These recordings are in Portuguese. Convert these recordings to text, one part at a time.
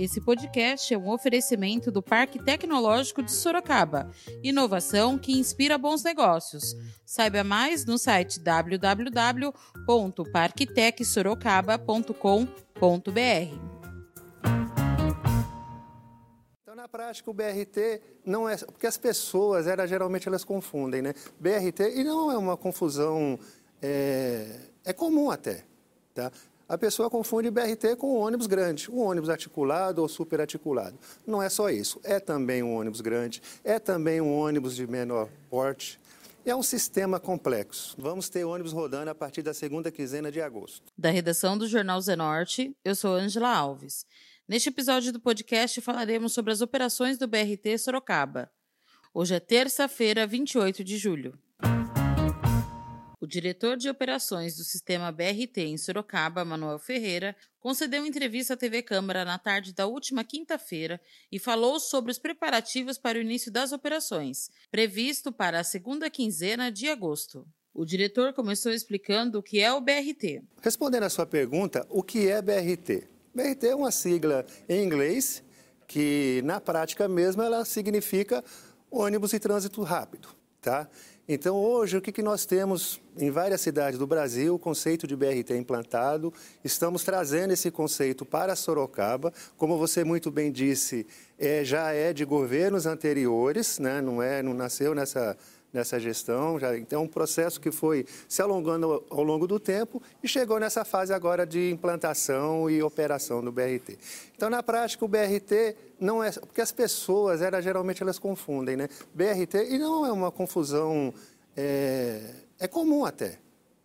Esse podcast é um oferecimento do Parque Tecnológico de Sorocaba. Inovação que inspira bons negócios. Saiba mais no site www.parktecsorocaba.com.br. Então, na prática, o BRT não é. Porque as pessoas, era, geralmente, elas confundem, né? BRT, e não é uma confusão. É, é comum até. Tá? A pessoa confunde BRT com um ônibus grande, um ônibus articulado ou superarticulado. Não é só isso, é também um ônibus grande, é também um ônibus de menor porte. É um sistema complexo. Vamos ter ônibus rodando a partir da segunda quinzena de agosto. Da redação do Jornal Zenorte, eu sou Ângela Alves. Neste episódio do podcast falaremos sobre as operações do BRT Sorocaba. Hoje é terça-feira, 28 de julho. O diretor de operações do sistema BRT em Sorocaba, Manuel Ferreira, concedeu entrevista à TV Câmara na tarde da última quinta-feira e falou sobre os preparativos para o início das operações, previsto para a segunda quinzena de agosto. O diretor começou explicando o que é o BRT. Respondendo à sua pergunta, o que é BRT? BRT é uma sigla em inglês que, na prática mesmo, ela significa ônibus de trânsito rápido, tá? Então, hoje, o que, que nós temos em várias cidades do Brasil, o conceito de BRT implantado. Estamos trazendo esse conceito para Sorocaba. Como você muito bem disse, é, já é de governos anteriores, né? não, é, não nasceu nessa nessa gestão. Já, então, é um processo que foi se alongando ao longo do tempo e chegou nessa fase agora de implantação e operação do BRT. Então, na prática, o BRT não é... Porque as pessoas, era, geralmente, elas confundem, né? BRT, e não é uma confusão... É, é comum até,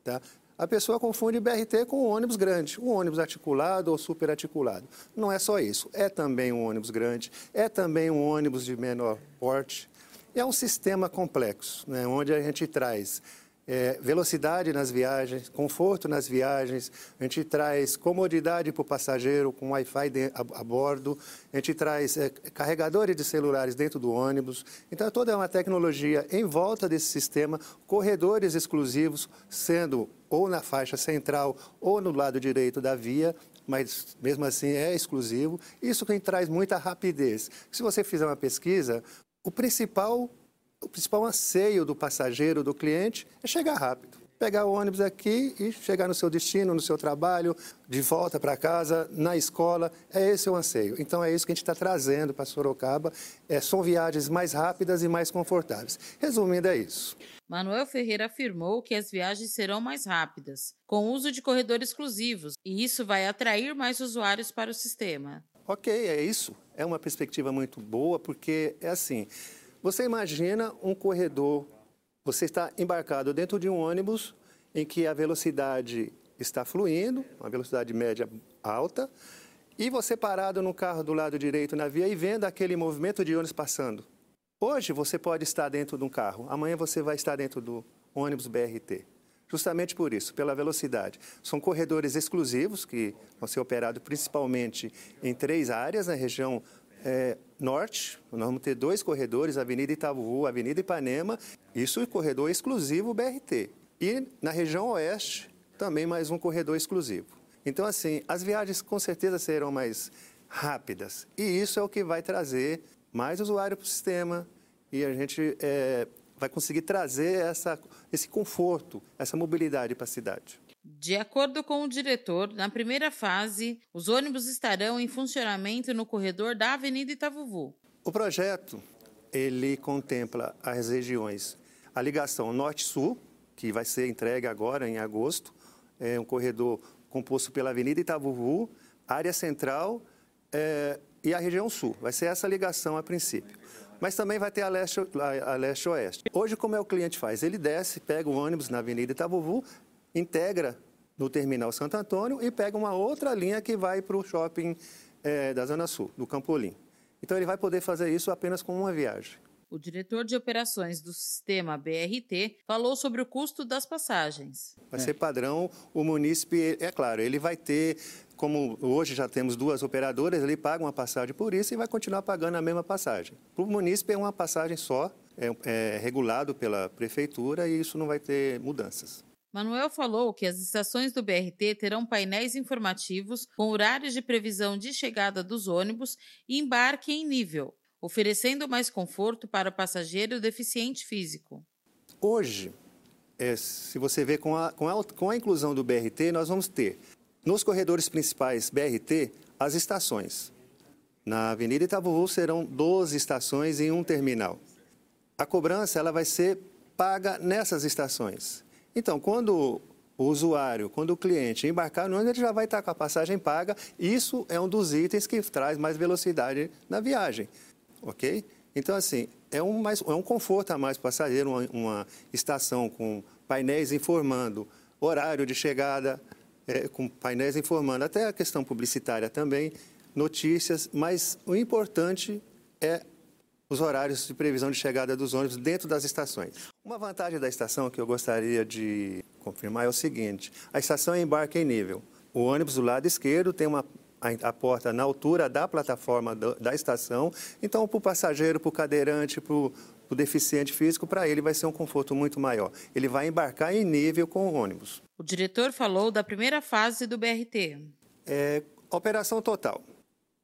tá? A pessoa confunde BRT com um ônibus grande, um ônibus articulado ou superarticulado. Não é só isso, é também um ônibus grande, é também um ônibus de menor porte, é um sistema complexo, né, onde a gente traz é, velocidade nas viagens, conforto nas viagens, a gente traz comodidade para o passageiro com Wi-Fi a, a, bordo, a gente traz é, carregadores de celulares dentro do ônibus. Então, toda uma tecnologia em volta desse sistema, corredores exclusivos, sendo ou na faixa central ou no lado direito da via, mas mesmo assim é exclusivo. Isso que traz muita rapidez. Se você fizer uma pesquisa, o principal, o principal anseio do passageiro, do cliente, é chegar rápido. Pegar o ônibus aqui e chegar no seu destino, no seu trabalho, de volta para casa, na escola. É esse o anseio. Então é isso que a gente está trazendo para Sorocaba. É, são viagens mais rápidas e mais confortáveis. Resumindo, é isso. Manuel Ferreira afirmou que as viagens serão mais rápidas, com uso de corredores exclusivos, e isso vai atrair mais usuários para o sistema. Ok, é isso. É uma perspectiva muito boa, porque é assim: você imagina um corredor, você está embarcado dentro de um ônibus em que a velocidade está fluindo, uma velocidade média alta, e você parado no carro do lado direito na via e vendo aquele movimento de ônibus passando. Hoje você pode estar dentro de um carro, amanhã você vai estar dentro do ônibus BRT. Justamente por isso, pela velocidade. São corredores exclusivos que vão ser operados principalmente em três áreas, na região é, norte, nós vamos ter dois corredores, Avenida Itaúu, Avenida Ipanema, isso é corredor exclusivo BRT. E na região oeste, também mais um corredor exclusivo. Então, assim, as viagens com certeza serão mais rápidas. E isso é o que vai trazer mais usuário para o sistema e a gente é, vai conseguir trazer essa, esse conforto, essa mobilidade para a cidade. De acordo com o diretor, na primeira fase, os ônibus estarão em funcionamento no corredor da Avenida Itavuvu. O projeto ele contempla as regiões, a ligação norte-sul, que vai ser entregue agora em agosto, é um corredor composto pela Avenida Itavuvu, área central é, e a região sul. Vai ser essa ligação a princípio mas também vai ter a leste-oeste. A leste Hoje, como é o cliente faz? Ele desce, pega o ônibus na Avenida Itabuvu, integra no terminal Santo Antônio e pega uma outra linha que vai para o shopping é, da Zona Sul, do Campolim. Então, ele vai poder fazer isso apenas com uma viagem. O diretor de operações do sistema BRT falou sobre o custo das passagens. Vai ser padrão, o munícipe, é claro, ele vai ter como hoje já temos duas operadoras, ele paga uma passagem por isso e vai continuar pagando a mesma passagem. Para o munícipe é uma passagem só, é, é regulado pela prefeitura e isso não vai ter mudanças. Manuel falou que as estações do BRT terão painéis informativos com horários de previsão de chegada dos ônibus e embarque em nível, oferecendo mais conforto para o passageiro deficiente físico. Hoje, é, se você vê com a, com, a, com a inclusão do BRT, nós vamos ter nos corredores principais BRT as estações. Na Avenida Itabuvu serão 12 estações em um terminal. A cobrança ela vai ser paga nessas estações. Então, quando o usuário, quando o cliente embarcar no ônibus, ele já vai estar com a passagem paga. Isso é um dos itens que traz mais velocidade na viagem, ok? Então, assim, é um, mais, é um conforto a mais para o passageiro, uma, uma, estação com painéis informando horário de chegada, é, com painéis informando até a questão publicitária também, notícias, mas o importante é os horários de previsão de chegada dos ônibus dentro das estações. Uma vantagem da estação que eu gostaria de confirmar é o seguinte: a estação é embarque em nível. O ônibus do lado esquerdo tem uma a, porta na altura da plataforma da estação. Então, para o passageiro, para o cadeirante, para o deficiente físico, para ele vai ser um conforto muito maior. Ele vai embarcar em nível com o ônibus. O diretor falou da primeira fase do BRT. É, operação total.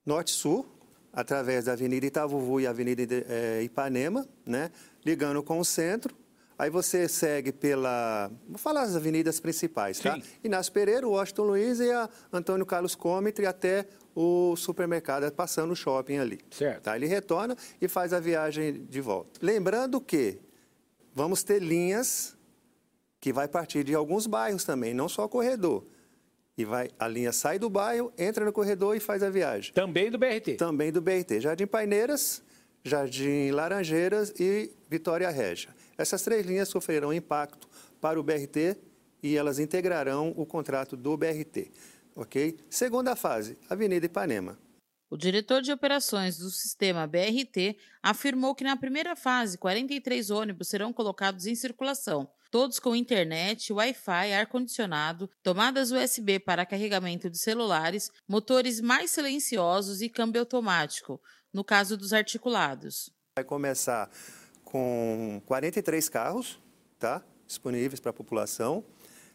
Norte-Sul, através da Avenida Itavuvu e Avenida é, Ipanema, né, ligando com o centro. Aí você segue pela. Vou falar as avenidas principais, tá? Sim. Inácio Pereira, Washington Luiz e a Antônio Carlos Comitre até o supermercado, passando o shopping ali. Certo. Tá? Ele retorna e faz a viagem de volta. Lembrando que vamos ter linhas que vai partir de alguns bairros também, não só corredor. E vai, a linha sai do bairro, entra no corredor e faz a viagem. Também do BRT? Também do BRT. Jardim Paineiras, Jardim Laranjeiras e Vitória Régia. Essas três linhas sofrerão impacto para o BRT e elas integrarão o contrato do BRT. Ok? Segunda fase, Avenida Ipanema. O diretor de operações do sistema BRT afirmou que na primeira fase, 43 ônibus serão colocados em circulação, todos com internet, Wi-Fi, ar-condicionado, tomadas USB para carregamento de celulares, motores mais silenciosos e câmbio automático, no caso dos articulados. Vai começar com 43 carros tá, disponíveis para a população,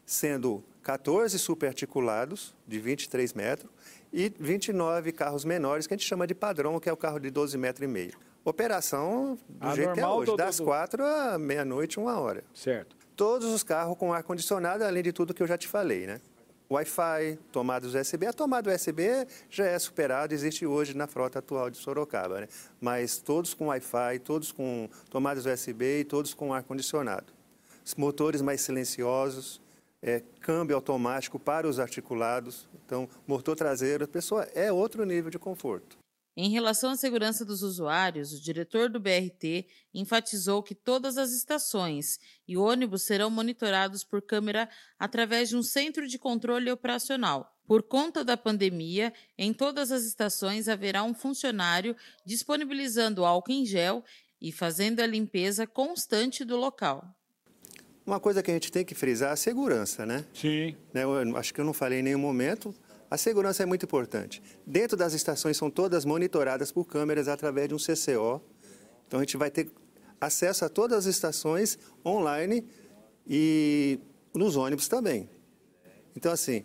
sendo 14 superarticulados de 23 metros e 29 carros menores, que a gente chama de padrão, que é o carro de 12 metros e meio. Operação do a jeito que é hoje, do, das do... quatro à meia-noite, uma hora. Certo. Todos os carros com ar-condicionado, além de tudo que eu já te falei, né? Wi-Fi, tomadas USB. A tomada USB já é superada, existe hoje na frota atual de Sorocaba, né? Mas todos com Wi-Fi, todos com tomadas USB e todos com ar-condicionado. Motores mais silenciosos, é, câmbio automático para os articulados. Então, motor traseiro, pessoa é outro nível de conforto. Em relação à segurança dos usuários, o diretor do BRT enfatizou que todas as estações e ônibus serão monitorados por câmera através de um centro de controle operacional. Por conta da pandemia, em todas as estações haverá um funcionário disponibilizando álcool em gel e fazendo a limpeza constante do local. Uma coisa que a gente tem que frisar é a segurança, né? Sim. Né, eu acho que eu não falei em nenhum momento. A segurança é muito importante. Dentro das estações são todas monitoradas por câmeras através de um CCO. Então a gente vai ter acesso a todas as estações online e nos ônibus também. Então assim,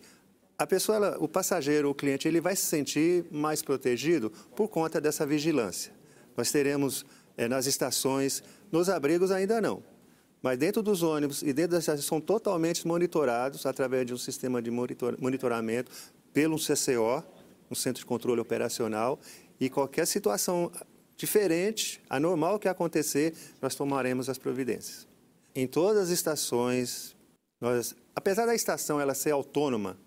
a pessoa, ela, o passageiro, o cliente, ele vai se sentir mais protegido por conta dessa vigilância. Nós teremos é, nas estações, nos abrigos ainda não. Mas dentro dos ônibus e dentro das estações são totalmente monitorados através de um sistema de monitor, monitoramento pelo CCO, um Centro de Controle Operacional, e qualquer situação diferente, anormal que acontecer, nós tomaremos as providências. Em todas as estações, nós, apesar da estação ela ser autônoma,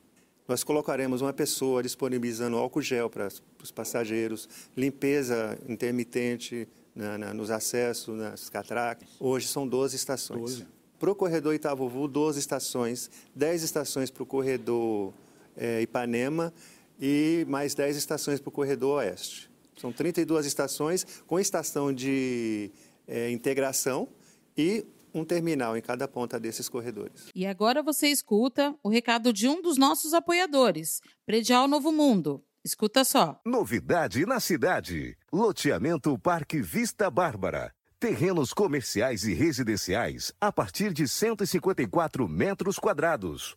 nós colocaremos uma pessoa disponibilizando álcool gel para os passageiros, limpeza intermitente na, na, nos acessos, nas catracas. Hoje são 12 estações. Para o corredor Itavuvu, 12 estações, 10 estações para o corredor é, Ipanema e mais 10 estações para o corredor Oeste. São 32 estações com estação de é, integração e um terminal em cada ponta desses corredores. E agora você escuta o recado de um dos nossos apoiadores, Predial Novo Mundo. Escuta só. Novidade na cidade. Loteamento Parque Vista Bárbara Terrenos comerciais e residenciais a partir de 154 metros quadrados.